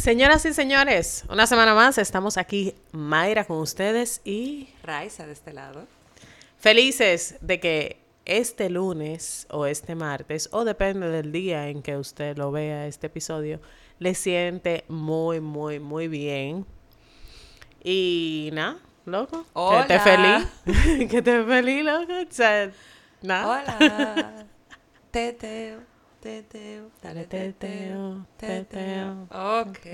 Señoras y señores, una semana más estamos aquí, Mayra con ustedes y Raiza de este lado. felices de que este lunes o este martes, o depende del día en que usted lo vea este episodio, le siente muy, muy, muy bien. Y nada, loco. Que esté Hola. feliz. que esté feliz, loco. O sea, nada. Hola. teteo, teteo, dale Teteo, teteo. Ok.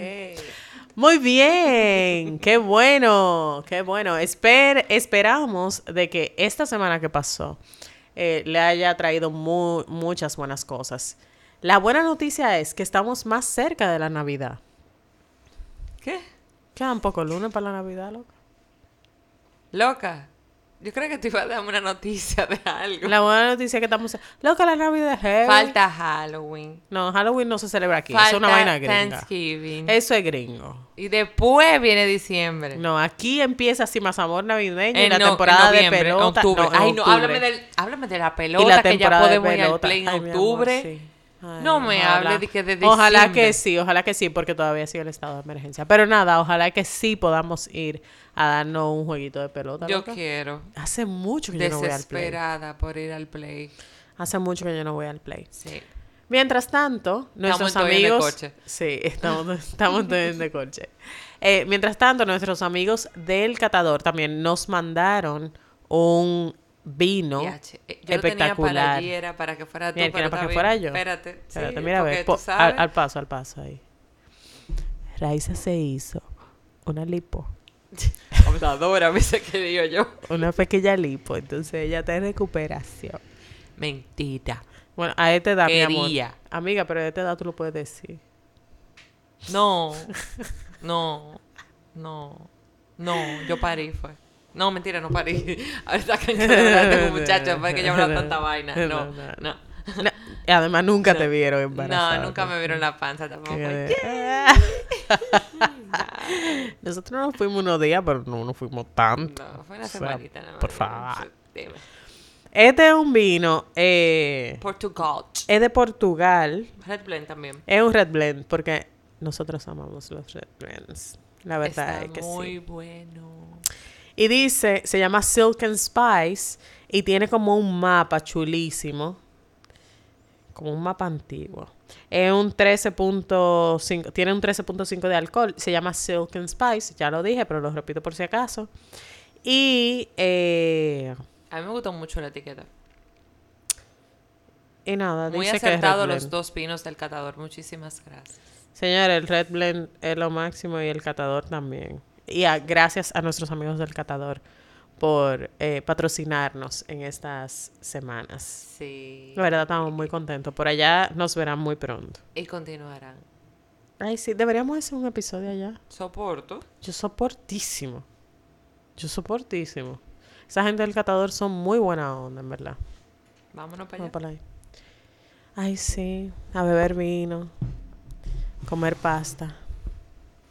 Muy bien, qué bueno, qué bueno. Esper- esperamos de que esta semana que pasó eh, le haya traído mu- muchas buenas cosas. La buena noticia es que estamos más cerca de la Navidad. ¿Qué? Quedan pocos lunes para la Navidad, loco. Loca. Yo creo que te iba a dar una noticia de algo. La buena noticia es que estamos... Loca, la Navidad es heavy. Falta Halloween. No, Halloween no se celebra aquí. Falta es una vaina gringa. Thanksgiving. Eso es gringo. Y después viene diciembre. No, aquí empieza así más amor navideño y En la no- en temporada de pelota. octubre. no, en Ay, no, octubre. háblame, del, háblame de la y pelota la que ya temporada de podemos ir al pelota. play en Ay, mi amor, octubre. sí. Ay, No me ojalá. hable de que de Ojalá diciembre. que sí, ojalá que sí, porque todavía sigue el estado de emergencia. Pero nada, ojalá que sí podamos ir a darnos un jueguito de pelota. Yo loca. quiero. Hace mucho que yo no voy al play. Desesperada por ir al play. Hace mucho que yo no voy al play. Sí. Mientras tanto, nuestros el amigos. coche. Sí, estamos, estamos el coche. Eh, mientras tanto, nuestros amigos del catador también nos mandaron un vino eh, Yo lo tenía para espectacular. allí, era para que fuera tú, Mira, pero era para está que fuera bien. yo. Espérate. sí, Espérate, mira, a ver, po- al, paso, al paso ahí. Raiza se hizo una lipo, Computadora, me sé que digo yo. una pequeña lipo, entonces ella está en recuperación. Mentira. Bueno, a esta edad, mi amor. Quería. Amiga, pero a esta edad tú lo puedes decir. No. No. No. No. Yo parí, fue. No, mentira, no parí. Ahorita que tengo un muchacho después que hablo tanta vaina. No, No, no. no, No, además nunca te vieron embarazada. No, nunca me vieron la panza tampoco. Que- Nosotros nos fuimos unos días, pero no nos fuimos tanto. No, fue una O sea, semanita nada más. por favor. Este es un vino, eh, Portugal. es de Portugal. Red Blend también. Es un red blend porque nosotros amamos los red blends. La verdad Está es que muy sí. bueno. Y dice, se llama Silk and Spice y tiene como un mapa chulísimo. Como un mapa antiguo. Es un 13.5, tiene un 13.5 de alcohol. Se llama Silk and Spice, ya lo dije, pero lo repito por si acaso. Y, eh, A mí me gustó mucho la etiqueta. y nada, Muy dice que acertado Red los dos vinos del catador. Muchísimas gracias. Señor, el Red Blend es lo máximo y el catador también. Y a- gracias a nuestros amigos del catador por eh, patrocinarnos en estas semanas. Sí. La verdad, estamos muy contentos. Por allá nos verán muy pronto. Y continuarán. Ay, sí, deberíamos hacer un episodio allá. Soporto. Yo soportísimo. Yo soportísimo. Esa gente del catador son muy buena onda, en verdad. Vámonos para allá. para ahí. Ay, sí. A beber vino. Comer pasta.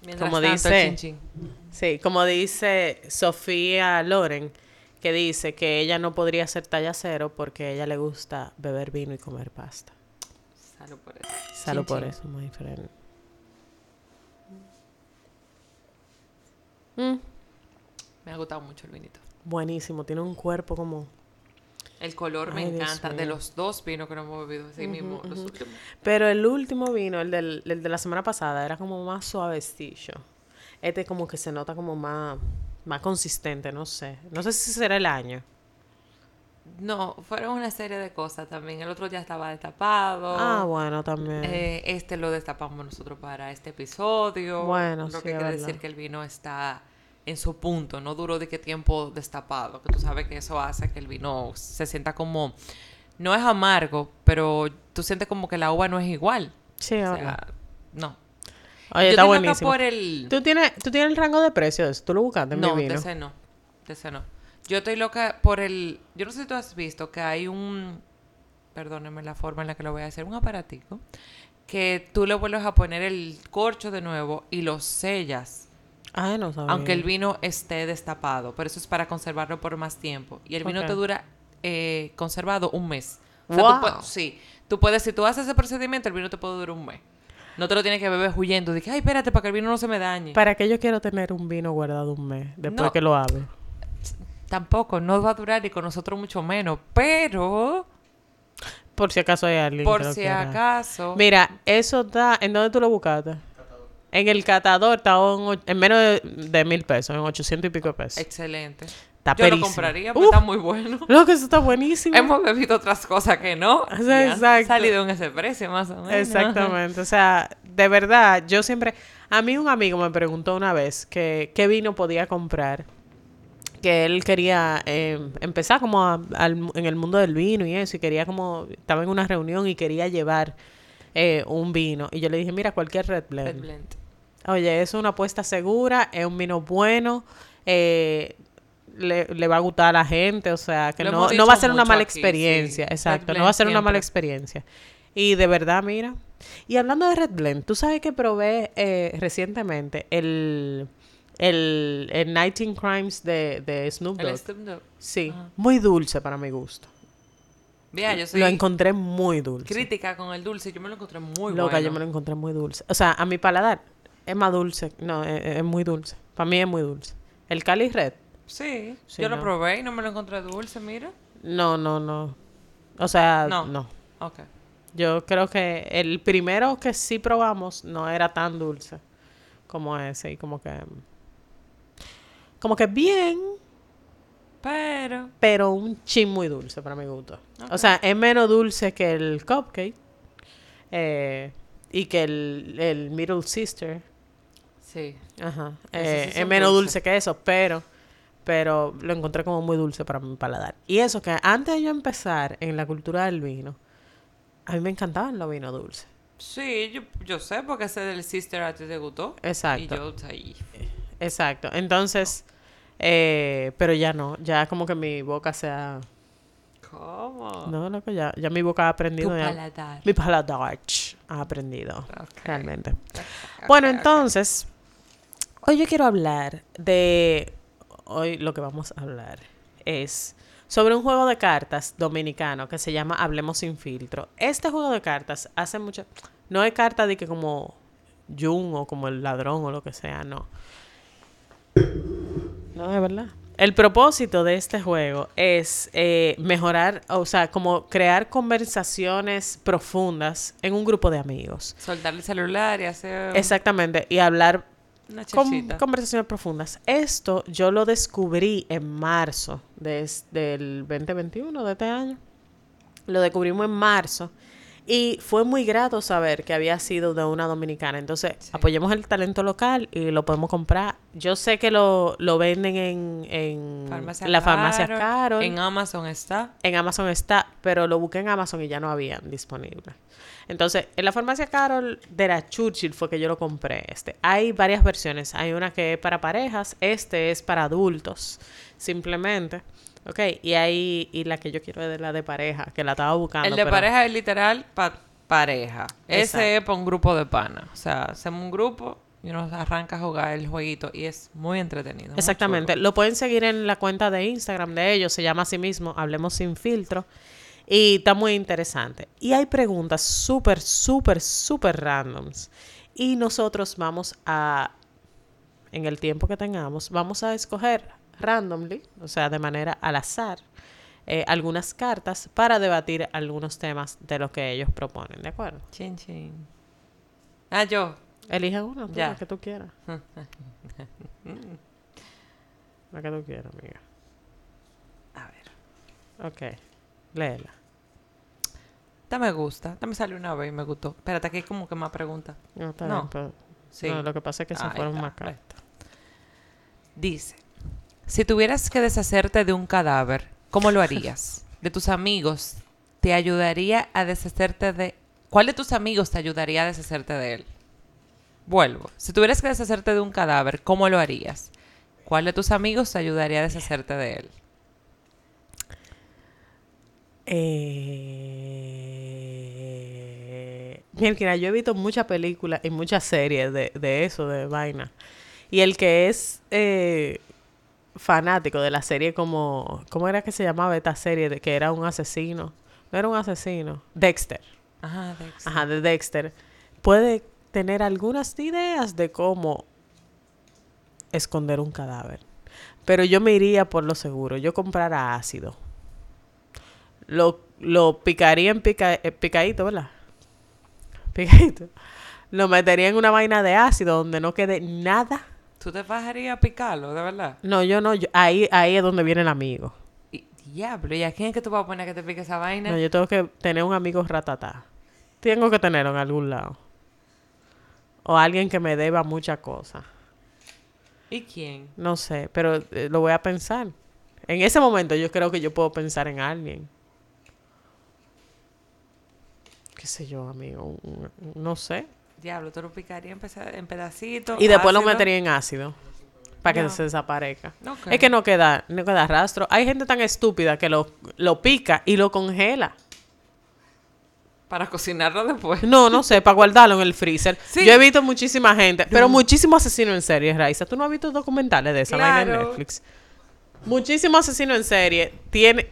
Mientras Como tanto, dice- el chin chin. Sí, como dice Sofía Loren, que dice que ella no podría ser talla cero porque a ella le gusta beber vino y comer pasta. Salud por eso. Salud Chin, por eso, muy diferente. Mm, Me ha gustado mucho el vinito. buenísimo, tiene un cuerpo como... El color me Dios encanta. De los dos vinos que no hemos bebido así mismo. Los últimos. Pero el último vino, el, del, el de la semana pasada, era como más suavecillo. Este como que se nota como más, más consistente, no sé. No sé si será el año. No, fueron una serie de cosas también. El otro ya estaba destapado. Ah, bueno, también. Eh, este lo destapamos nosotros para este episodio. Bueno, Lo sí, que quiere verdad. decir que el vino está en su punto, no duró de qué tiempo destapado, que tú sabes que eso hace que el vino se sienta como, no es amargo, pero tú sientes como que la uva no es igual. sí, O sea, no. Oye, Yo está buenísimo. por el... ¿Tú tienes, ¿Tú tienes el rango de precio de eso? ¿Tú lo buscaste en No, mi de vino? ese no. De ese no. Yo estoy loca por el... Yo no sé si tú has visto que hay un... Perdóneme la forma en la que lo voy a hacer. Un aparatico que tú le vuelves a poner el corcho de nuevo y lo sellas. Ah, no sabía. Aunque el vino esté destapado. Pero eso es para conservarlo por más tiempo. Y el vino te dura eh, conservado un mes. O sea, Wow. sí. Tú puedes, si tú haces ese procedimiento, el vino te puede durar un mes. No te lo tienes que beber huyendo. De que, ay, espérate, para que el vino no se me dañe. ¿Para qué yo quiero tener un vino guardado un mes después No. que lo abre? Tampoco, no va a durar y con nosotros mucho menos. Pero, Por si acaso hay alguien que por si acaso. Mira, eso está... ¿En dónde tú lo buscaste? En el catador está en, menos de, de mil pesos, en 800 y pico de pesos. Excelente. Está Yo lo perísimo. compraría porque está muy bueno. Loco, eso está buenísimo. Hemos bebido otras cosas que no. O y sea, exacto. salido en ese precio, más o menos. Exactamente. O sea, de verdad, yo siempre... A mí un amigo me preguntó una vez que qué vino podía comprar. Que él quería eh, empezar como a- al- en el mundo del vino y eso. Y quería como... Estaba en una reunión y quería llevar eh, un vino. Y yo le dije, mira, cualquier Red Blend. Red Blend. Oye, es una apuesta segura, es un vino bueno, eh, le, le va a gustar a la gente, o sea, que no, no va a ser una mala aquí, sí. experiencia, Red exacto, no va a ser una mala experiencia. Y de verdad, mira, y hablando de Red Blend, tú sabes que probé eh, recientemente el, el, el 19 Crimes de, de Snoop El Dogg. Snoop Dogg. Sí, Ajá. muy dulce para mi gusto. Mira, yo soy Lo encontré muy dulce. crítica con el dulce. Yo me lo encontré muy Loca, bueno. yo me lo encontré muy dulce. O sea, a mi paladar es más dulce. No, es, es muy dulce. Para mí es muy dulce. El Cali Red, Sí, Sí, yo lo probé y no me lo encontré dulce, mira. no, no, no. O sea, No. no. Ok. Yo creo que el primero que sí probamos no era tan dulce como ese. Y como que. Como que bien, Pero, pero un chin muy dulce para mi gusto. O sea, es menos dulce que el cupcake. eh, y que el, el Middle Sister. Sí. Ajá. Eh, sí es menos dulce que eso, pero, pero lo encontré como muy dulce para mi paladar. Y eso que antes de yo empezar en la cultura del vino, a mí me encantaban los vinos dulces. Sí, yo, yo sé porque ese del Sister a ti te gustó. Exacto. Y yo ahí. Exacto. Entonces, eh, pero ya no, ya como que mi boca se ha... ¿Cómo? No, loco, ya, ya mi boca ha tu aprendido. ya- paladar. mi paladar ha aprendido, realmente. Bueno, entonces, hoy yo quiero hablar de. Hoy lo que vamos a hablar es sobre un juego de cartas dominicano que se llama Hablemos sin filtro. Este juego de cartas hace mucho. No es carta de que como Jun o como el ladrón o lo que sea, no. No, es verdad. El propósito de este juego es eh, mejorar, o sea, como crear conversaciones profundas en un grupo de amigos. Soltar el celular y hacer Exactamente, y hablar con conversaciones profundas. Esto yo lo descubrí en marzo de del 2021 de este año. Lo descubrimos en marzo. Y fue muy grato saber que había sido de una dominicana. Entonces, Sí. apoyemos el talento local y lo podemos comprar. Yo sé que lo, lo venden en, en Farmacia la farmacia Carol, Carol. En Amazon está. En Amazon está, pero lo busqué en Amazon y ya no habían disponible. Entonces, en la farmacia Carol de la Churchill fue que yo lo compré. Este, hay varias versiones. Hay una que es para parejas, este es para adultos, simplemente. Ok, y hay, y la que yo quiero es de la de pareja, que la estaba buscando. el de pero- pareja es literal pa- pareja. Exacto. Ese es para un grupo de pana. O sea, hacemos un grupo y uno arranca a jugar el jueguito y es muy entretenido. Exactamente. Lo pueden seguir en la cuenta de Instagram de ellos. Se llama así mismo, Hablemos sin filtro. Y está muy interesante. Y hay preguntas súper, súper, súper randoms. Y nosotros vamos a, en el tiempo que tengamos, vamos a escoger randomly, o sea, de manera al azar, eh, algunas cartas para debatir algunos temas de los que ellos proponen. ¿De acuerdo? Chin, chin. Ah, yo. Elige una, tú, Ya. la que tú quieras. La que tú quieras, amiga. A ver. Ok, léela. Esta me gusta. Esta me salió una vez y me gustó. Espérate, aquí hay como que más preguntas. No, está No. bien, pero- Sí. no, lo que pasa es que se Ahí fueron está, más está. Dice, si tuvieras que deshacerte de un cadáver, ¿cómo lo harías? De tus amigos, ¿te ayudaría a deshacerte de... ¿Cuál de tus amigos te ayudaría a deshacerte de él? Vuelvo. Si tuvieras que deshacerte de un cadáver, ¿cómo lo harías? ¿Cuál de tus amigos te ayudaría a deshacerte de él? Eh... Mira, yo he visto muchas películas y muchas series de, de eso, de vaina. Y el que es eh, fanático de la serie como... ¿Cómo era que se llamaba esta serie? De que era un asesino. No era un asesino. Dexter. Ajá, de Dexter. Puede tener algunas ideas de cómo esconder un cadáver. Pero yo me iría por lo seguro. Yo comprara ácido. Lo, lo picaría en pica, eh, picadito, ¿verdad? Picadito. Lo metería en una vaina de ácido donde no quede nada. ¿Tú te bajarías a picarlo, de verdad? No, yo no. yo- ahí, ahí es donde viene el amigo. Y, diablo, ¿y a quién es que tú vas a poner que te pique esa vaina? No, yo tengo que tener un amigo ratatá. Tengo que tenerlo en algún lado. O alguien que me deba muchas cosas. ¿Y quién? No sé, pero eh, lo voy a pensar. En ese momento yo creo que yo puedo pensar en alguien. ¿Qué sé yo, amigo? No sé. Diablo, tú lo picarías en, pedacitos. Y después lo ácido? metería en ácido. Para que se desaparezca. Ok. Es que no queda, no queda rastro. Hay gente tan estúpida que lo, lo pica y lo congela. Para cocinarlo después. No, no sé, para guardarlo en el freezer. Sí. Yo he visto muchísima gente, pero muchísimos asesinos en serie, Raiza. ¿Tú no has visto documentales de esa vaina en Claro. Netflix? Muchísimos asesinos en serie tiene.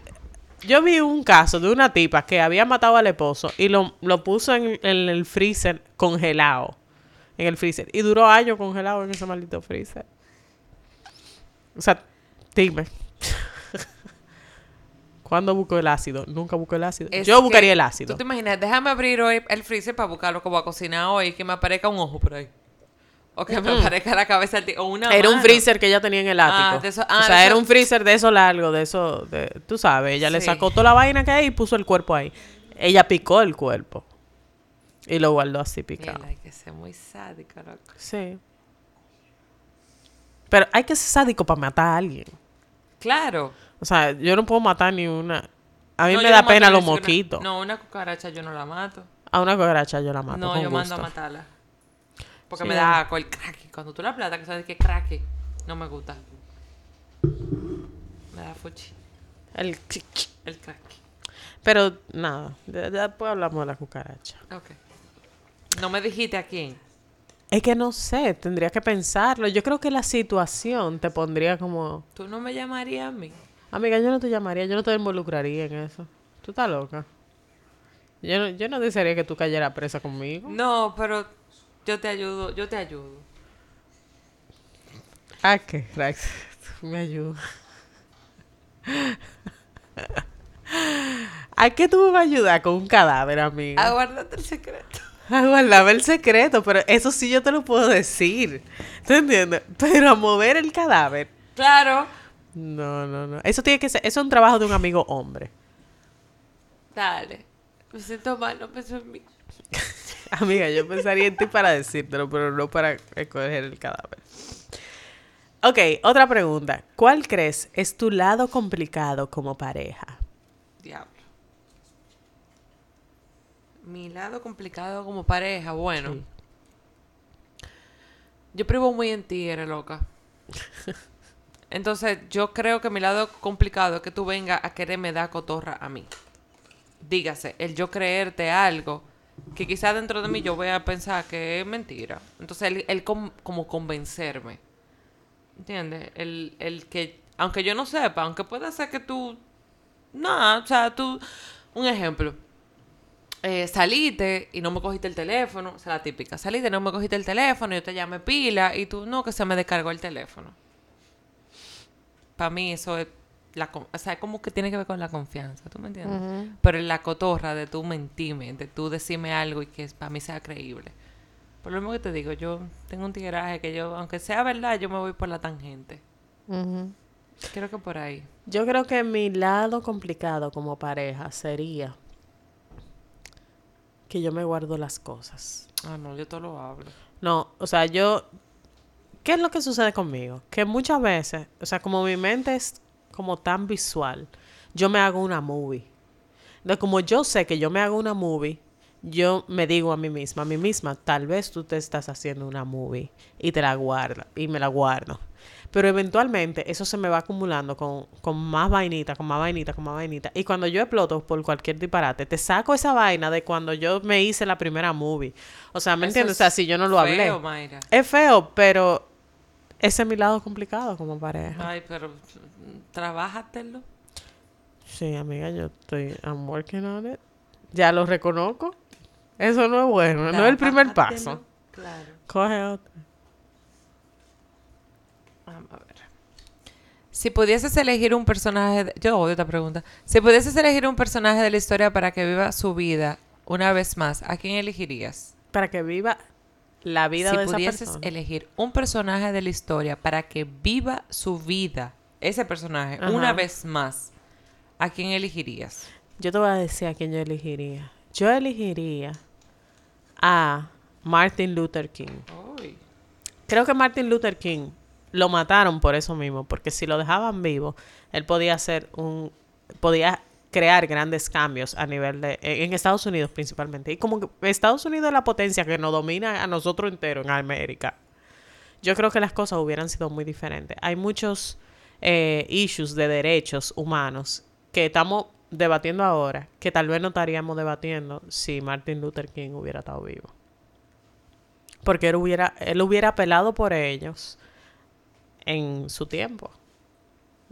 Yo vi un caso de una tipa que había matado al esposo y lo, lo puso en, en el freezer congelado. En el freezer. Y duró años congelado en ese maldito freezer. O sea, dime. ¿Cuándo busco el ácido? Nunca busco el ácido. Es Yo buscaría el ácido. Tú te imaginas, déjame abrir hoy el freezer para buscar lo que voy a cocinar hoy y que me aparezca un ojo por ahí. O que me aparezca la cabeza tío. O una Era un freezer que ella tenía en el ático. Ah, de eso- ah, o sea, de era eso- un freezer de eso largo, de eso, de, tú sabes, ella le sacó toda la vaina que hay y puso el cuerpo ahí. Ella picó el cuerpo y lo guardó así picado. Mira, hay que ser muy sádico, loco. Sí. Pero hay que ser sádico para matar a alguien. Claro. O sea, yo no puedo matar ni una. A mí No, me da no pena los mosquitos. No, una cucaracha yo no la mato. A una cucaracha yo la mato. no, con yo mando a matarla. Porque Sí. me da asco el cracky. Cuando tú la plata, que sabes que cracky, no me gusta. Me da fuchi. El- El cracky. Pero nada, de- después hablamos de la cucaracha. Ok. No me dijiste a quién. Es que no sé, tendría que pensarlo. Yo creo que la situación te pondría como, Tú no me llamarías a mí. amiga, yo no te llamaría, yo no te involucraría en eso. Tú estás loca. Yo no, yo no desearía que tú cayeras presa conmigo. No, pero yo te ayudo, yo te ayudo. ¿A qué, Rax? Me ayuda. ¿A qué tú me vas a ayudar con un cadáver, amiga? Aguárdate el secreto. A guardarme el secreto, pero eso sí yo te lo puedo decir. ¿Tú entiendes? Pero a mover el cadáver. Claro. No, no, no. Eso tiene que ser, eso es un trabajo de un amigo hombre. Dale. Me siento mal, no pienso en mí. Amiga, yo pensaría en ti para decírtelo, pero no para escoger el cadáver. Ok, otra pregunta. ¿Cuál crees es tu lado complicado como pareja? Diablo. Mi lado complicado como pareja, bueno. Sí. Yo privo muy en ti, eres loca. Entonces, yo creo que mi lado complicado es que tú vengas a quererme dar cotorra a mí. Dígase, el yo creerte algo que quizás dentro de mí yo voy a pensar que es mentira. Entonces, el com- como convencerme. ¿Entiendes? El, el que, aunque yo no sepa, aunque pueda ser que tú... Nada, o sea, tú... Un ejemplo. Eh, saliste y no me cogiste el teléfono, o sea, la típica. Saliste y no me cogiste el teléfono, yo te llamé pila y tú, no, que se me descargó el teléfono. Para mí eso es... La, o sea, como que tiene que ver con la confianza, ¿tú me entiendes? Pero en la cotorra de tú mentirme, de tú decirme algo y que para mí sea creíble. Por lo mismo que te digo, yo tengo un tigueraje que yo, aunque sea verdad, yo me voy por la tangente. Creo que por ahí. Yo creo que mi lado complicado como pareja sería que yo me guardo las cosas. Ah, no, yo todo lo hablo. No, o sea, yo... ¿Qué es lo que sucede conmigo? Que muchas veces, o sea, como mi mente es como tan visual, yo me hago una movie. Entonces, como yo sé que yo me hago una movie, yo me digo a mí misma, a mí misma, tal vez tú te estás haciendo una movie y te la guardo, y me la guardo. Pero eventualmente eso se me va acumulando con, con más vainita, con más vainita, con más vainita. Y cuando yo exploto por cualquier disparate, te saco esa vaina de cuando yo me hice la primera movie. O sea, ¿me Eso entiendes? O sea, si yo no lo hablé. feo, Mayra. Es feo, pero ese es mi lado complicado como pareja. Ay, pero trabájatelo. Sí, amiga, yo estoy, I'm working on it. Ya lo reconozco. Eso no es bueno, no es el primer paso. Claro. Coge otra. Vamos a ver. Si pudieses elegir un personaje... de- Yo odio esta pregunta. Si pudieses elegir un personaje de la historia para que viva su vida una vez más, ¿a quién elegirías? Para que viva la vida si de esa pudieses persona. elegir un personaje de la historia para que viva su vida, ese personaje, Ajá. una vez más, ¿a quién elegirías? Yo te voy a decir a quién yo elegiría. Yo elegiría a Martin Luther King. Creo que Martin Luther King lo mataron por eso mismo, porque si lo dejaban vivo, él podía hacer un podía crear grandes cambios a nivel de en Estados Unidos principalmente. Y como que Estados Unidos es la potencia que nos domina a nosotros enteros en América. Yo creo que las cosas hubieran sido muy diferentes. Hay muchos eh, issues de derechos humanos que estamos debatiendo ahora, que tal vez no estaríamos debatiendo si Martin Luther King hubiera estado vivo. Porque él hubiera, él hubiera apelado por ellos en su tiempo.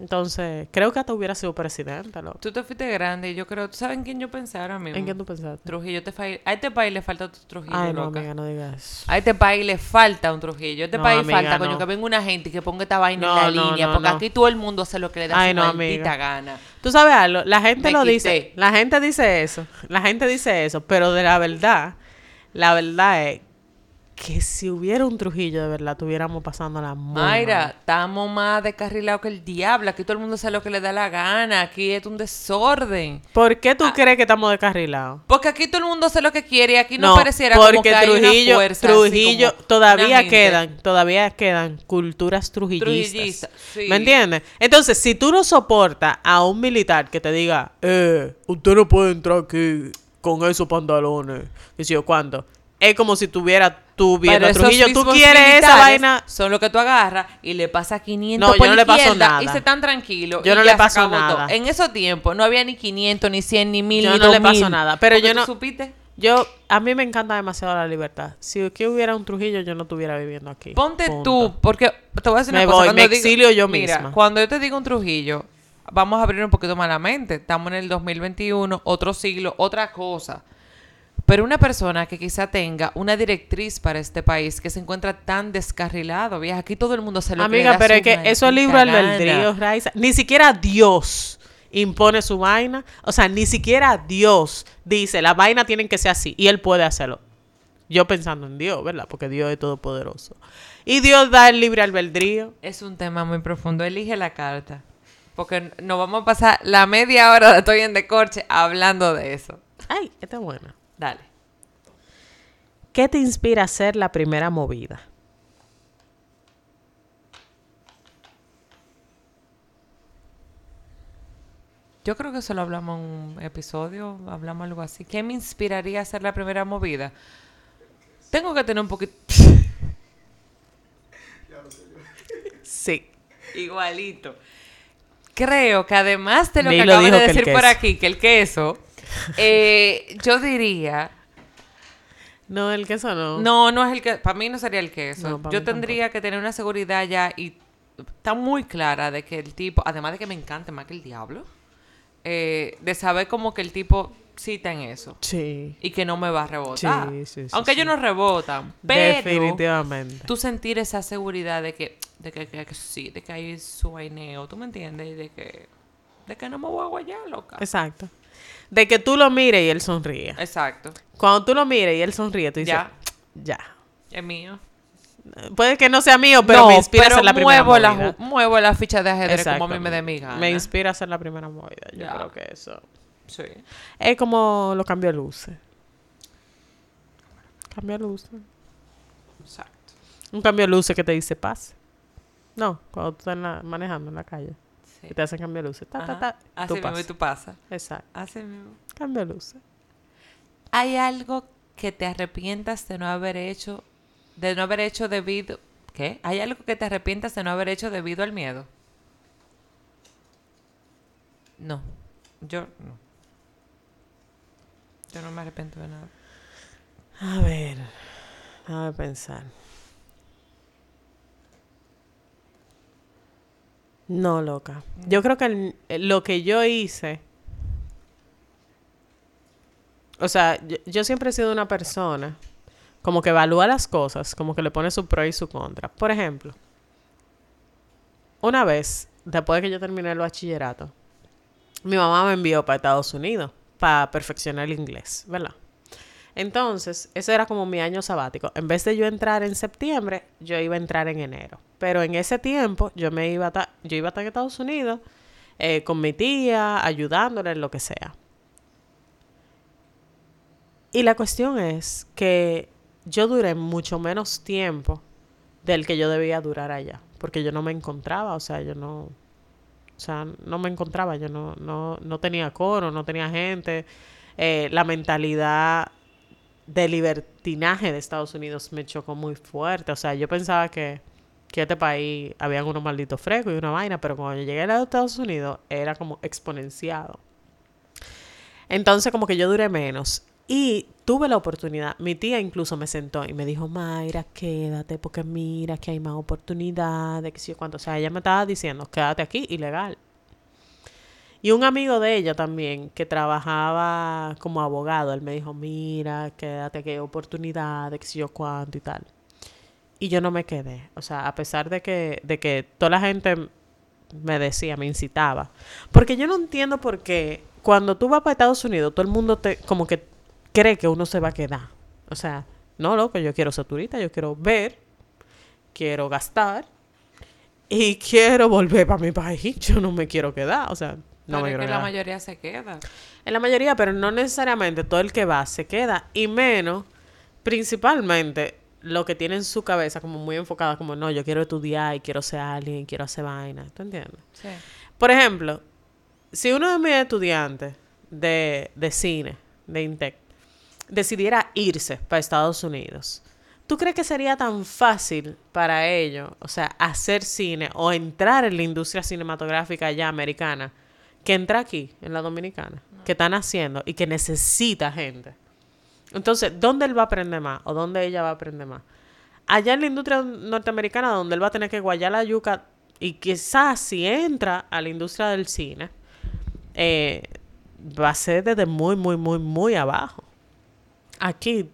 Entonces, creo que hasta hubiera sido presidente. loco. Tú te fuiste grande y yo creo... ¿tú sabes en quién yo pensé ahora mismo? ¿En qué tú pensaste? Trujillo. Te fa- A este país le falta tu Trujillo, Ay, no, loca. amiga, no digas. A este país le falta un Trujillo. A este No, país amiga, falta, coño, no. que venga una gente y que ponga esta vaina No, en la no, línea. no, porque no. aquí todo el mundo hace lo que le da Ay, su no, maldita gana. Tú sabes algo, la gente Me lo quité. dice, la gente dice eso, la gente dice eso, pero de la verdad, la verdad es que si hubiera un Trujillo de verdad, tuviéramos pasando la Mayra, estamos más descarrilados que el diablo. Aquí todo el mundo hace lo que le da la gana. Aquí es un desorden. ¿Por qué tú Ah. crees que estamos descarrilados? Porque aquí todo el mundo hace lo que quiere y aquí no, pareciera como que hay una Trujillo, fuerza Trujillo, todavía quedan, todavía quedan culturas trujillistas. trujillista, sí. ¿Me entiendes? Entonces, si tú no soportas a un militar que te diga, eh, usted no puede entrar aquí con esos pantalones, y si yo cuánto, es como si tuviera tú viendo Pero a esos Trujillo, tú quieres esa vaina. Son lo que tú agarras y le pasas 500 No, yo no le paso nada. Y se están tranquilos. Yo no le paso todo. nada. En esos tiempos no había ni 500, ni 100, ni 1000, Yo ni no le 2000. paso nada, pero yo no- supiste? Yo, a mí me encanta demasiado la libertad. Si aquí hubiera un Trujillo, yo no estuviera viviendo aquí. Ponte Punto. tú, porque te voy a decir Me una cosa. voy, me digo- exilio yo Mira, misma. cuando yo te digo un Trujillo, vamos a abrir un poquito más la mente. Estamos en el 2021, otro siglo, otra cosa. Pero una persona que quizá tenga una directriz para este país que se encuentra tan descarrilado, vieja, aquí todo el mundo se lo Amiga, pero es que eso es libre albedrío, Raiza. Ni siquiera Dios impone su vaina. O sea, ni siquiera Dios dice, la vaina tienen que ser así. Y Él puede hacerlo. Yo pensando en Dios, ¿verdad? Porque Dios es todopoderoso. Y Dios da el libre albedrío. Es un tema muy profundo. Elige la carta. Porque nos vamos a pasar la media hora de Estoy en Decorche hablando de eso. Ay, esta es buena. Dale. ¿Qué te inspira a hacer la primera movida? Yo creo que eso lo hablamos en un episodio, hablamos algo así. ¿Qué me inspiraría a hacer la primera movida? Tengo que tener un poquito... Sí. Igualito. Creo que además de lo Ni que lo acabas de decir por aquí, que el queso, eh, yo diría... No, el queso no. No, no es el que... Para mí no sería el queso. No, yo tendría que tener una seguridad ya y está muy clara de que el tipo, además de que me encanta más que el diablo, eh, de saber como que el tipo cita en eso Sí. y que no me va a rebotar. Sí, sí, sí, Aunque ellos no rebotan, pero Definitivamente. tú sentir esa seguridad de que, de que, que- que sí, de que hay su vaineo, ¿tú me entiendes? Y de que, de que no me voy a guayar, loca. Exacto. De que tú lo mires y él sonríe. Exacto. Cuando tú lo mires y él sonríe, tú dices, Ya. ya. Es mío. Puede que no sea mío, pero No, me inspira pero a hacer la primera muevo la, movida. ju- muevo la ficha de ajedrez como a mí me dé mi gana. Me inspira a hacer la primera movida. Yo Ya. creo que eso. Sí. Es como los cambios de luces. Cambio de luces. Exacto. Un cambio de luces que te dice paz. No, cuando tú estás en la- manejando en la calle. Sí. Y te hacen cambio de luces. Ta, ta, ta. Así mismo y tú pasas. Exacto. Así mismo. Cambio de luces. ¿Hay algo que te arrepientas de no haber hecho, de no haber hecho debido, ¿qué? ¿Hay algo que te arrepientas de no haber hecho debido al miedo? No, yo no. Yo no me arrepiento de nada. A ver. A pensar. No, loca. Yo creo que el- lo que yo hice. O sea, yo, yo siempre he sido una persona como que evalúa las cosas, como que le pone su pro y su contra. Por ejemplo, una vez, después de que yo terminé el bachillerato, mi mamá me envió para Estados Unidos para perfeccionar el inglés, ¿verdad? Entonces, ese era como mi año sabático. En vez de yo entrar en septiembre, yo iba a entrar en enero. Pero en ese tiempo, yo me iba a yo iba a estar en Estados Unidos eh, con mi tía, ayudándole en lo que sea. Y la cuestión es que yo duré mucho menos tiempo del que yo debía durar allá, porque yo no me encontraba, o sea, yo no, o sea, no me encontraba, yo no, no, no tenía coro, no tenía gente, eh, la mentalidad de libertinaje de Estados Unidos me chocó muy fuerte, o sea, yo pensaba que, que este país habían unos malditos frescos y una vaina, pero cuando yo llegué a Estados Unidos era como exponenciado. Entonces como que yo duré menos. Y tuve la oportunidad, mi tía incluso me sentó y me dijo, Mayra, quédate porque mira que hay más oportunidades, que sé yo cuánto. O sea, ella me estaba diciendo, quédate aquí, ilegal. Y un amigo de ella también, que trabajaba como abogado, él me dijo, mira, quédate, que hay oportunidades, que sé yo cuánto y tal. Y yo no me quedé. O sea, a pesar de que, de que toda la gente me decía, me incitaba. Porque yo no entiendo por qué cuando tú vas para Estados Unidos, todo el mundo te como que cree que uno se va a quedar. O sea, no, loco, yo quiero ser turista, yo quiero ver, quiero gastar y quiero volver para mi país. Yo no me quiero quedar, o sea, no Pero me es quiero que la mayoría se queda. En la mayoría, pero no necesariamente todo el que va se queda. Y menos, principalmente, lo que tiene en su cabeza como muy enfocada, como no, yo quiero estudiar y quiero ser alguien, quiero hacer vaina. ¿Tú entiendes? Sí. Por ejemplo, si uno de mis estudiantes de, de cine, de Intec, decidiera irse para Estados Unidos, ¿tú crees que sería tan fácil para ellos, o sea, hacer cine o entrar en la industria cinematográfica ya americana, que entra aquí, en la dominicana, que están haciendo y que necesita gente? Entonces, ¿dónde él va a aprender más o dónde ella va a aprender más? Allá en la industria norteamericana, donde él va a tener que guayar la yuca y quizás si entra a la industria del cine, eh, va a ser desde muy, muy, muy, muy abajo. Aquí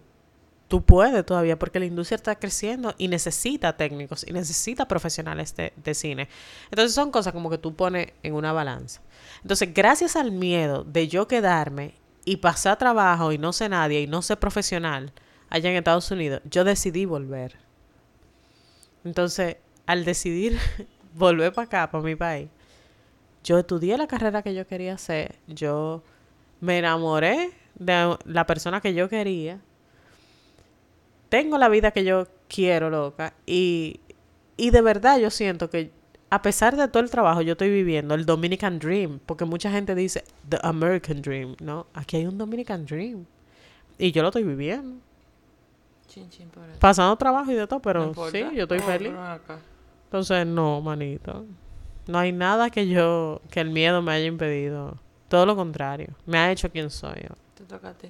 tú puedes todavía porque la industria está creciendo y necesita técnicos y necesita profesionales de, cine. Entonces son cosas como que tú pones en una balanza. Entonces, gracias al miedo de yo quedarme y pasar trabajo y no sé nadie y no ser profesional allá en Estados Unidos, yo decidí volver. Entonces, al decidir volver para acá, para mi país, yo estudié la carrera que yo quería hacer, yo me enamoré de la persona que yo quería, tengo la vida que yo quiero, loca, y, y de verdad yo siento que a pesar de todo el trabajo, yo estoy viviendo el Dominican Dream, porque mucha gente dice The American Dream, ¿no? Aquí hay un Dominican Dream. Y yo lo estoy viviendo. Chin, chin, por eso. Pasando trabajo y de todo, pero No sí, yo estoy feliz. Entonces, no, manito. No hay nada que yo, que el miedo me haya impedido. Todo lo contrario. Me ha hecho quien soy yo. Te toca a ti.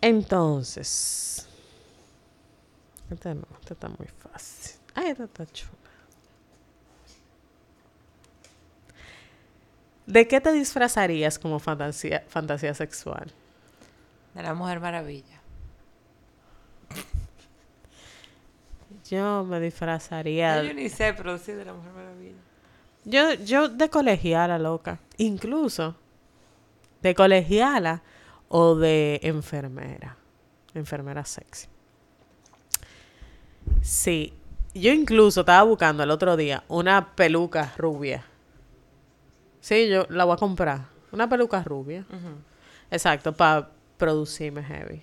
Entonces. Este no, este está muy fácil. Ay, esta está chula. ¿De qué te disfrazarías como fantasía, fantasía sexual? De la Mujer Maravilla. Yo me disfrazaría. Yo ni sé, pero sí de la Mujer Maravilla. Yo, yo de colegiala, loca. Incluso de colegiala o de enfermera. Enfermera sexy. Sí. Yo incluso estaba buscando el otro día una peluca rubia. Sí, yo la voy a comprar. Una peluca rubia. Exacto, para producirme heavy.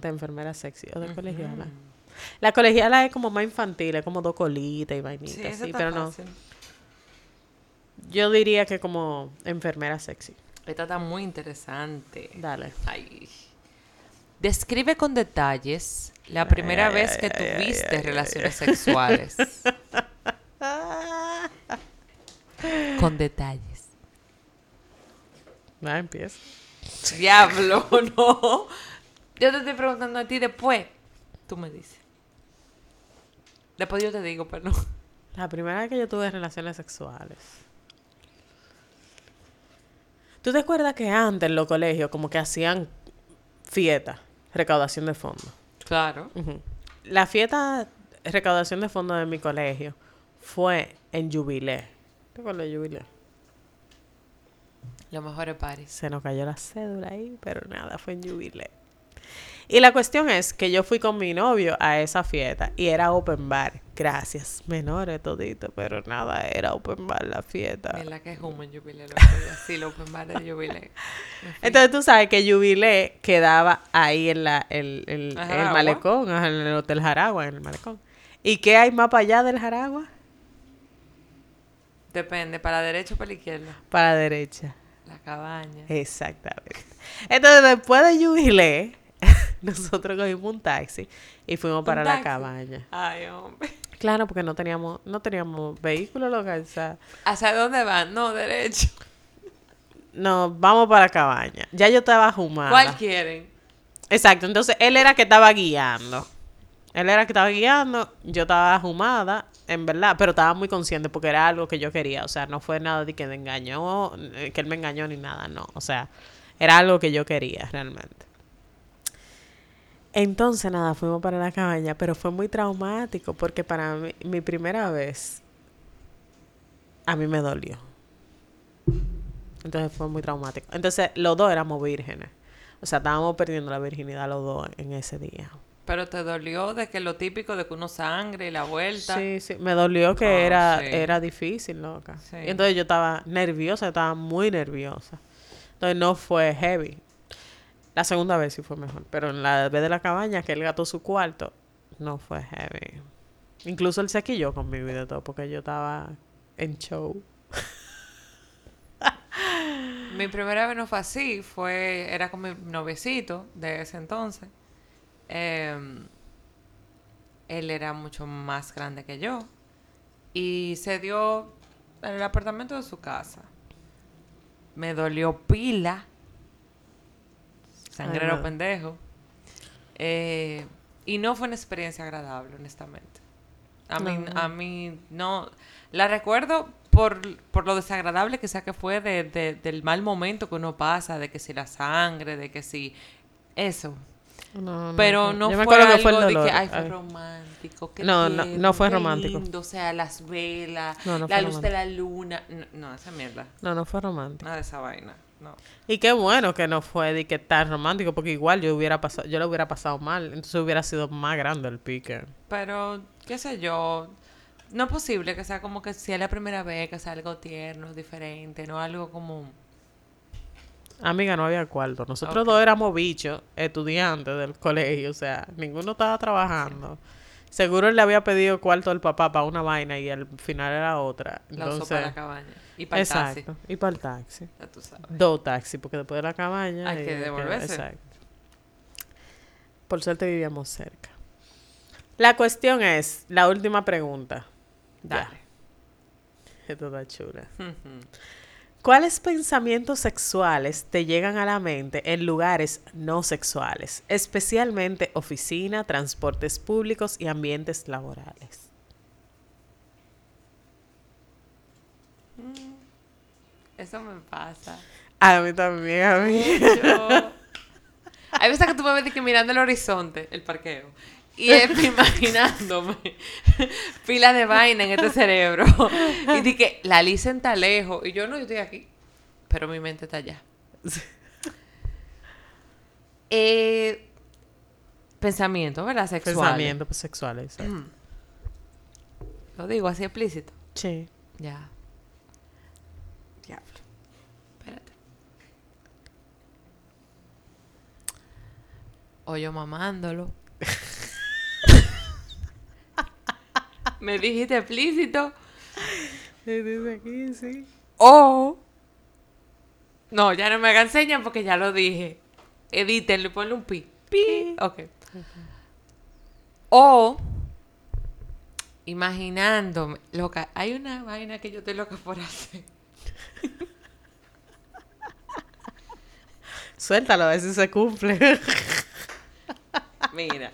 De enfermera sexy o de colegiala. La colegiala es como más infantil, es como dos colitas y vainitas. Sí, esa sí, está pero no. fácil. Yo diría que como enfermera sexy. Esta está muy interesante. Dale. Ay. Describe con detalles la primera Ay, vez ay, que ay, tuviste ay, relaciones sexuales. con detalles. Va, empieza. Diablo, no. Yo te estoy preguntando a ti después. Tú me dices. Después yo te digo, pero no. La primera vez que yo tuve relaciones sexuales. ¿Tú te acuerdas que antes en los colegios como que hacían fiesta? recaudación de fondos. Claro. La fiesta recaudación de fondos de mi colegio fue en Jubilé. ¿Te acuerdas de Jubilé? Los mejores paris. Se nos cayó la cédula ahí, pero nada, fue en Jubilé. Y la cuestión es que yo fui con mi novio a esa fiesta y era open bar. Gracias, menores todito, pero nada, era open bar la fiesta. Mira que es humo en Jubilee. Sí, los open bar de Jubilee. Entonces tú sabes que Jubilé quedaba ahí en la, el, el- ¿En el malecón, en el Hotel Jaragua, en el malecón. ¿Y qué hay más para allá del Jaragua? Depende, para la derecha o para la izquierda. Para la derecha. La cabaña. Exactamente. Entonces después de Jubilé, nosotros cogimos un taxi y fuimos ¿Un para la cabaña. Ay, hombre. Claro, porque no teníamos, no teníamos vehículo local. O sea, ¿Hacia dónde van? No, derecho. no, vamos para la cabaña. Ya yo estaba jumada. ¿Cuál quieren? Exacto, entonces él era que estaba guiando. Él era que estaba guiando, yo estaba jumada, en verdad, pero estaba muy consciente porque era algo que yo quería. O sea, no fue nada de que me engañó, eh, que él me engañó ni nada, no. O sea, era algo que yo quería realmente. Entonces, nada, fuimos para la cabaña, pero fue muy traumático porque para mí, mi primera vez, a mí me dolió. Entonces fue muy traumático. Entonces, los dos éramos vírgenes. O sea, estábamos perdiendo la virginidad los dos en ese día. Pero te dolió de que lo típico de que uno sangre y la vuelta. Sí, sí. Me dolió que Ah, era, sí. era difícil, loca. Sí. Y entonces yo estaba nerviosa, estaba muy nerviosa. Entonces no fue heavy. La segunda vez sí fue mejor. Pero en la vez de la cabaña, que él gató su cuarto, no fue heavy. Incluso él se quilló conmigo y de todo, porque yo estaba en show. Mi primera vez no fue así, fue, era con mi noviecito de ese entonces. Em, él era mucho más grande que yo. Y se dio en el apartamento de su casa. Me dolió pila. Sangrero no. pendejo. Eh, y no fue una experiencia agradable, honestamente. A mí, No. a mí no. La recuerdo por, por lo desagradable que sea que fue de, de- del mal momento que uno pasa, de que si la sangre, de que si. Eso. No, Pero no fue algo que fue el de que, ay, fue romántico. No, no, no tierno, fue romántico. lindo, o sea, las velas, No, no la luz de la luna. No, no, esa mierda. No, no fue romántico. Nada de esa vaina. No. Y qué bueno que no fue de que tan romántico, porque igual yo hubiera pasado, yo lo hubiera pasado mal, entonces hubiera sido más grande el pique. Pero, qué sé yo. No es posible que sea como que si es la primera vez que sea algo tierno, diferente, no algo como. Amiga, no había cuarto. Nosotros dos éramos bichos, estudiantes del colegio, o sea, ninguno estaba trabajando. Seguro él le había pedido cuarto al papá para una vaina y al final era otra. La usó Entonces, para la cabaña. Y para el taxi. exacto. Y para el taxi. Ya tú sabes. Dos taxis, porque después de la cabaña. Hay que devolverse. Exacto. Por suerte vivíamos cerca. La cuestión es, la última pregunta. Ya. Dale. Esto está chula. ¿Cuáles pensamientos sexuales te llegan a la mente en lugares no sexuales, especialmente oficina, transportes públicos y ambientes laborales? Eso me pasa. A mí también, a mí. Hay veces que tú me ves que mirando el horizonte, el parqueo. Y es imaginándome pila de vaina en este cerebro. Y di que la Lisa está lejos. Y yo no, yo estoy aquí. Pero mi mente está allá. Eh, pensamiento, ¿verdad? Sexual. Pensamientos pues, sexuales. exacto. Lo digo así explícito. Sí. Ya. O yo mamándolo. Me dijiste explícito. Aquí, sí. O. No, ya no me hagan señas porque ya lo dije. Edítenlo y ponle un pi. Pi. Ok. O. Imaginándome. Loca, hay una vaina que yo estoy loca por hacer. Suéltalo, a ver si se cumple. Mira.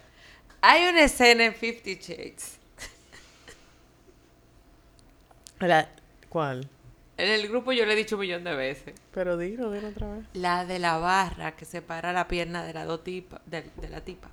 Hay una escena en Fifty Shades. La- ¿Cuál? En el grupo yo le he dicho un millón de veces. Pero dilo, dilo otra vez. La de la barra que separa la pierna de la dos tipa, de, de la tipa.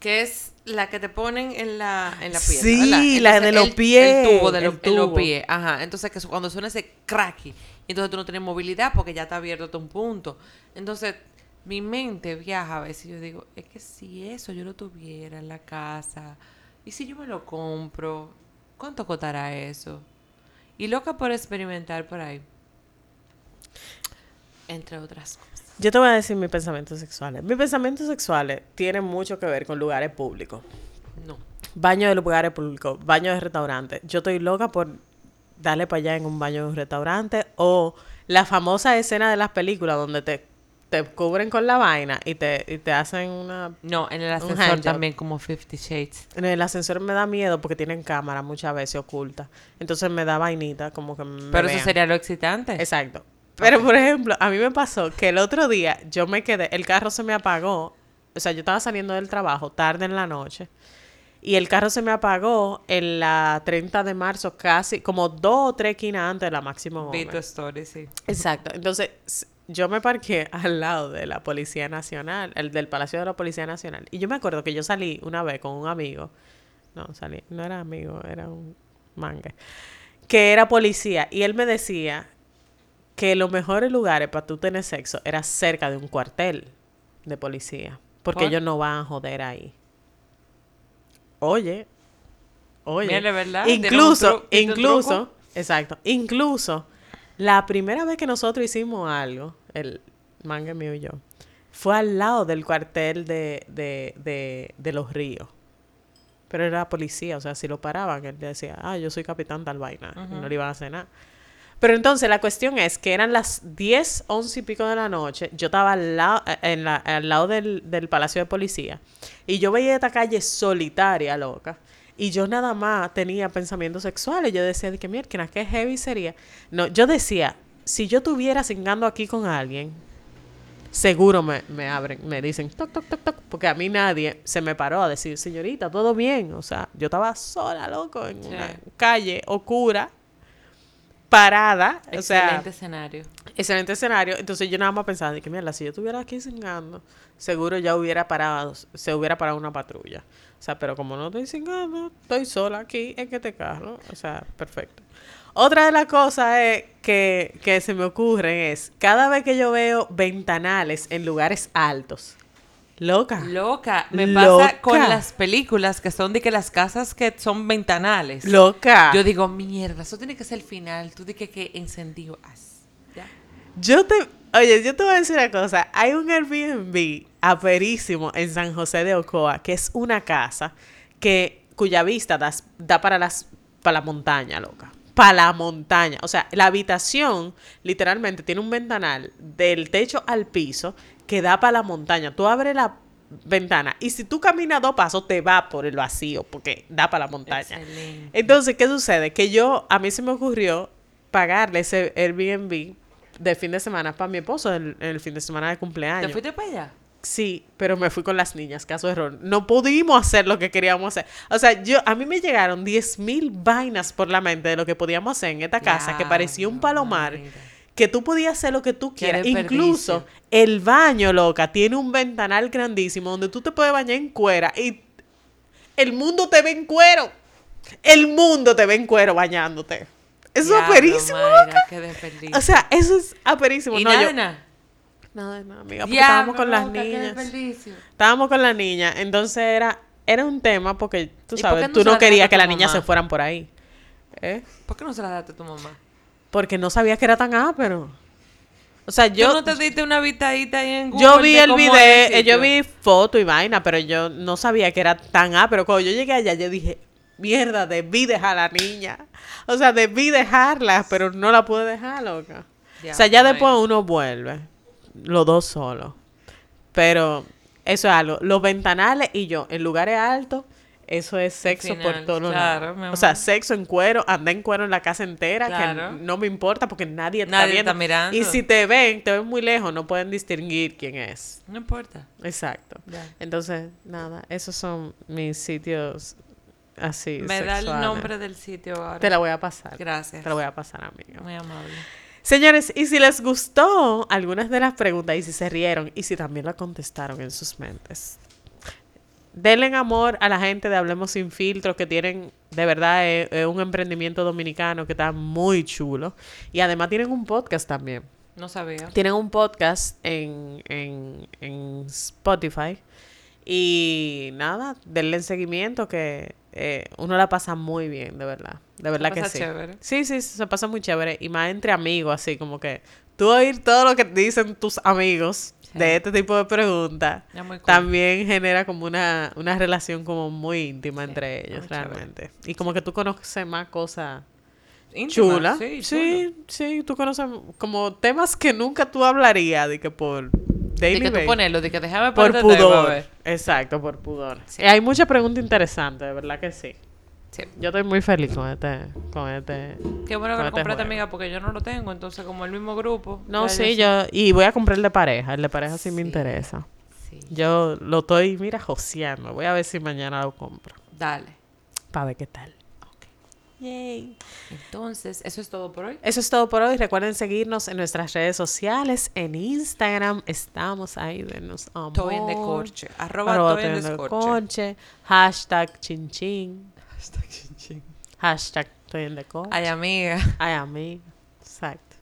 Que es la que te ponen en la, en la pierna. Sí, ¿verdad? la de Entonces, los el- pies, El tubo de el los, los tubo. pies. Ajá. Entonces, que cuando suena ese cracky, entonces tú no tienes movilidad porque ya está abierto hasta un punto. Entonces, mi mente viaja a veces y yo digo, es que si eso yo lo tuviera en la casa, y si yo me lo compro, ¿cuánto costará eso? Y loca por experimentar por ahí. Entre otras cosas. Yo te voy a decir mis pensamientos sexuales. Mis pensamientos sexuales tienen mucho que ver con lugares públicos. No. Baño de lugares públicos, baño de restaurantes. Yo estoy loca por darle para allá en un baño de un restaurante o la famosa escena de las películas donde te, te cubren con la vaina y te, y te hacen una... No, en el ascensor también como Fifty Shades. En el ascensor me da miedo porque tienen cámara muchas veces oculta. Entonces me da vainita como que me Pero vean. eso sería lo excitante. Exacto. Pero, por ejemplo, a mí me pasó que el otro día yo me quedé, el carro se me apagó. O sea, yo estaba saliendo del trabajo tarde en la noche. Y el carro se me apagó en la 30 de marzo, casi como dos o tres esquinas antes de la Máximo Vi Gómez. tu story, sí. Exacto. Entonces, yo me parqué al lado de la Policía Nacional, el del Palacio de la Policía Nacional. Y yo me acuerdo que yo salí una vez con un amigo. No, salí, no era amigo, era un mangue. Que era policía. Y él me decía que los mejores lugares para tú tener sexo era cerca de un cuartel de policía. Porque ¿Por? ellos no van a joder ahí. Oye. Oye. Mira, ¿verdad? Incluso, incluso, exacto. Incluso, la primera vez que nosotros hicimos algo, el mangue mío y yo, fue al lado del cuartel de, de, de, de los ríos. Pero era policía, o sea, si lo paraban, él decía, ah, yo soy capitán tal vaina, y no le iban a hacer nada. Pero entonces la cuestión es que eran las 10, 11 y pico de la noche. Yo estaba al lado, en la- al lado del, del Palacio de Policía. Y yo veía esta calle solitaria, loca. Y yo nada más tenía pensamientos sexuales. Yo decía, de que mierda, qué heavy sería. No, yo decía, si yo estuviera cingando aquí con alguien, seguro me, me abren, me dicen, toc, toc, toc, toc. Porque a mí nadie se me paró a decir, señorita, todo bien. O sea, yo estaba sola, loco, en Sí. una calle oscura, parada. O sea, Excelente escenario. excelente escenario. Entonces yo nada más pensaba, de que mierda, si yo estuviera aquí cingando, seguro ya hubiera parado, se hubiera parado una patrulla. O sea, pero como no estoy cingando, estoy sola aquí en este carro. O sea, perfecto. Otra de las cosas es que, que se me ocurren es, cada vez que yo veo ventanales en lugares altos, loca. Loca. Me Loca. pasa con las películas que son de que las casas que son ventanales. Loca. Yo digo, mierda, eso tiene que ser el final. Tú di que, que encendido. Haz. Ya. Yo te, oye, yo te voy a decir una cosa. Hay un Airbnb aperísimo en San José de Ocoa, que es una casa que cuya vista das- da, para las para la montaña, loca. Para la montaña. O sea, la habitación literalmente tiene un ventanal del techo al piso que da para la montaña. Tú abres la ventana y si tú caminas dos pasos te va por el vacío porque da para la montaña. Excelente. Entonces, ¿qué sucede? Que yo, a mí se me ocurrió pagarle ese Airbnb de fin de semana para mi esposo en el, el fin de semana de ¿Te cumpleaños. fuiste para allá? Sí, pero me fui con las niñas, caso de error. No pudimos hacer lo que queríamos hacer. O sea, yo a mí me llegaron 10 mil vainas por la mente de lo que podíamos hacer en esta casa, que parecía un palomar, que tú podías hacer lo que tú quieras. Incluso el baño, loca, tiene un ventanal grandísimo donde tú te puedes bañar en cuera y el mundo te ve en cuero. El mundo te ve en cuero bañándote. Eso es aperísimo, Mayra, loca. O sea, eso es aperísimo. y No, nada, yo- de nada. Nada de nada, amiga, porque estábamos con las niñas. Estábamos con la niña, entonces era, era un tema porque tú ¿Y por sabes, qué no tú no querías que las niñas se fueran por ahí. ¿Eh? ¿Por qué no se la daste a tu mamá? Porque no sabía que era tan ápero. O sea, yo, ¿Tú no te diste una vitadita ahí en Google yo vi el video, eh, yo vi foto y vaina, pero yo no sabía que era tan ápero. Cuando yo llegué allá, yo dije, mierda, debí dejar a la niña. O sea, debí dejarla, pero no la pude dejar, loca. Ya, o sea, ya después uno vuelve, los dos solos. Pero eso es algo. Los ventanales y yo, en lugares altos, eso es sexo por todos claro, lados. O sea, sexo en cuero, anda en cuero en la casa entera, Claro. que no me importa porque nadie, está viendo. está mirando. Y si te ven, te ven muy lejos, no pueden distinguir quién es. No importa. Exacto. Entonces, nada, esos son mis sitios así. Me da el nombre del sitio ahora. Te la voy a pasar. Gracias. Te la voy a pasar, amiga. Muy amable. Señores, y si les gustó algunas de las preguntas y si se rieron y si también la contestaron en sus mentes, denle amor a la gente de Hablemos Sin Filtro que tienen, de verdad, es, es un emprendimiento dominicano que está muy chulo. Y además tienen un podcast también. No sabía. Tienen un podcast en, en, en Spotify. Y nada, denle seguimiento que eh, uno la pasa muy bien, de verdad. De verdad que pasa sí. chévere. Sí, sí, se pasa muy chévere. Y más entre amigos, así como que tú oír todo lo que dicen tus amigos Sí. de este tipo de preguntas. Cool. También genera como una, una relación como muy íntima Sí, entre ellos, chévere. realmente. Y como que tú conoces más cosas chulas. Sí, Sí, sí, tú conoces como temas que nunca tú hablarías de que por daily De que tú ponerlo, de que déjame Por tema, pudor. Exacto, por pudor. Sí. Hay mucha pregunta interesante, de verdad que sí. Sí. Yo estoy muy feliz con este, con este. Qué bueno que lo este compraste, amiga, porque yo no lo tengo. Entonces, como el mismo grupo. No, sí, yo. Y voy a comprar el de pareja. El de pareja sí, me interesa. Sí. Yo lo estoy, mira, joseando. Voy a ver si mañana lo compro. Dale. Para ver qué tal. Yay. Entonces, eso es todo por hoy. Eso es todo por hoy. Recuerden seguirnos en nuestras redes sociales. En Instagram estamos ahí. Denos amor. Toy en de corche. Arroba, Arroba Toy en Toy en descorche. Descorche. Hashtag chinchín. Hashtag estoy en decorche. Ay, amiga. Ay, amiga. Exacto.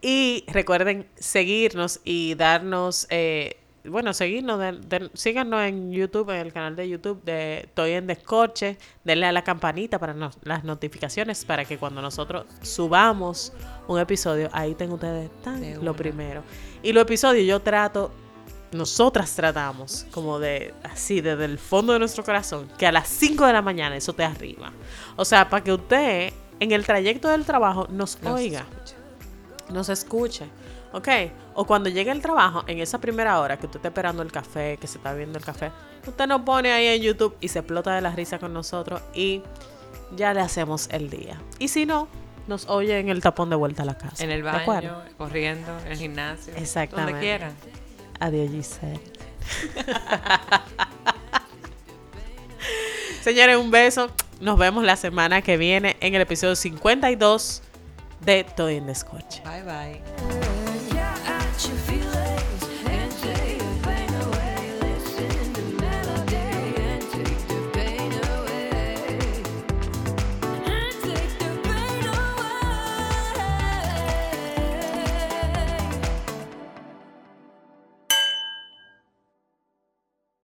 Y recuerden seguirnos y darnos, eh, bueno, seguirnos, de- de- síganos en YouTube, en el canal de YouTube de Estoy en Descorche. Denle a la campanita para nos- las notificaciones para que cuando nosotros subamos un episodio, ahí tengan ustedes tan lo primero. Y los episodios yo trato, nosotras tratamos como de, así, desde el fondo de nuestro corazón, que a las 5 de la mañana eso te arriba. O sea, para que usted en el trayecto del trabajo nos Nos oiga escucha. nos escuche. ¿Ok? O cuando llegue el trabajo, en esa primera hora que usted está esperando el café, que se está viendo el café, usted nos pone ahí en YouTube y se explota de la risa con nosotros y ya le hacemos el día. Y si no, nos oye en el tapón de vuelta a la casa. En el baño, corriendo, en el gimnasio. Exactamente. Donde quieran. Adiós, Giselle. Señores, un beso. Nos vemos la semana que viene en el episodio 52 de Estoy en Descoche. Bye, bye.